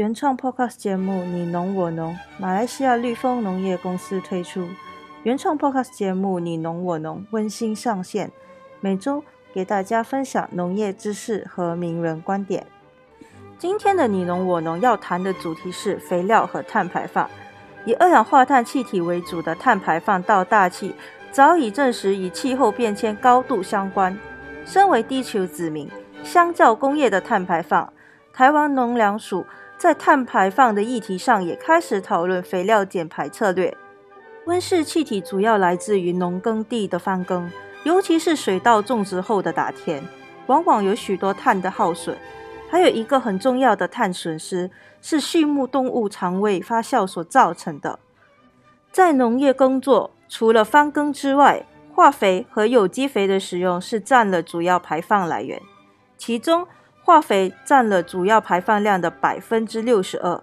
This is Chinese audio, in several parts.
原创 Podcast 节目《你农我农》，马来西亚绿丰农业公司推出原创 Podcast 节目《你农我农》，温馨上线，每周给大家分享农业知识和名人观点。今天的《你农我农》要谈的主题是肥料和碳排放。以二氧化碳气体为主的碳排放到大气，早已证实与气候变迁高度相关。身为地球子民，相较工业的碳排放，台湾农粮署在碳排放的议题上也开始讨论肥料减排策略。温室气体主要来自于农耕地的翻耕，尤其是水稻种植后的打田，往往有许多碳的耗损。还有一个很重要的碳损失是畜牧动物肠胃发酵所造成的。在农业工作，除了翻耕之外，化肥和有机肥的使用是占了主要排放来源。其中，化肥占了主要排放量的百分之六十二，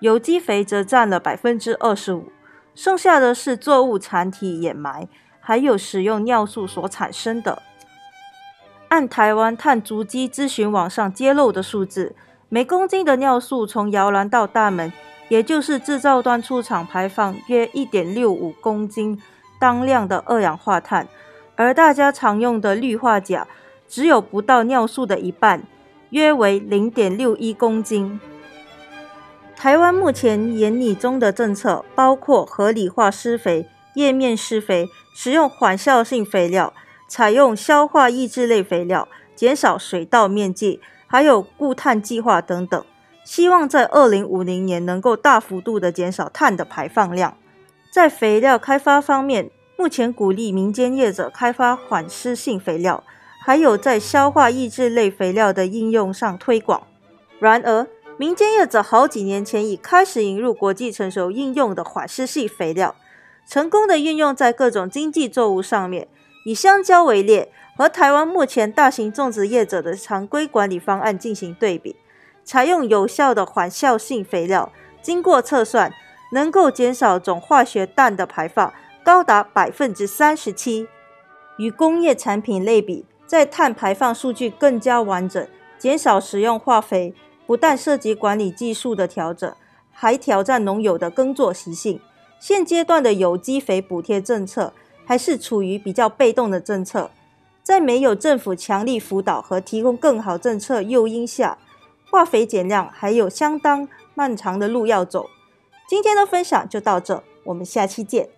有机肥则占了百分之二十五，剩下的是作物残体掩埋，还有使用尿素所产生的。按台湾碳足迹咨询网上揭露的数字，每公斤的尿素从摇篮到大门，也就是制造端出厂排放约一点六五公斤当量的二氧化碳，而大家常用的氯化钾只有不到尿素的一半，约为零点六一公斤。台湾目前研拟中的政策包括合理化施肥、叶面施肥、使用缓效性肥料。采用消化抑制类肥料，减少水稻面积，还有固碳计划等等，希望在二零五零年能够大幅度的减少碳的排放量。在肥料开发方面，目前鼓励民间业者开发缓释性肥料，还有在消化抑制类肥料的应用上推广。然而，民间业者好几年前已开始引入国际成熟应用的缓释性肥料，成功的运用在各种经济作物上面。以香蕉为例，和台湾目前大型种植业者的常规管理方案进行对比，采用有效的缓效性肥料，经过测算，能够减少总化学氮的排放高达百分之三十七。与工业产品类比，在碳排放数据更加完整，减少使用化肥，不但涉及管理技术的调整，还挑战农友的耕作习性。现阶段的有机肥补贴政策，还是处于比较被动的政策，在没有政府强力辅导和提供更好政策诱因下，化肥减量还有相当漫长的路要走。今天的分享就到这，我们下期见。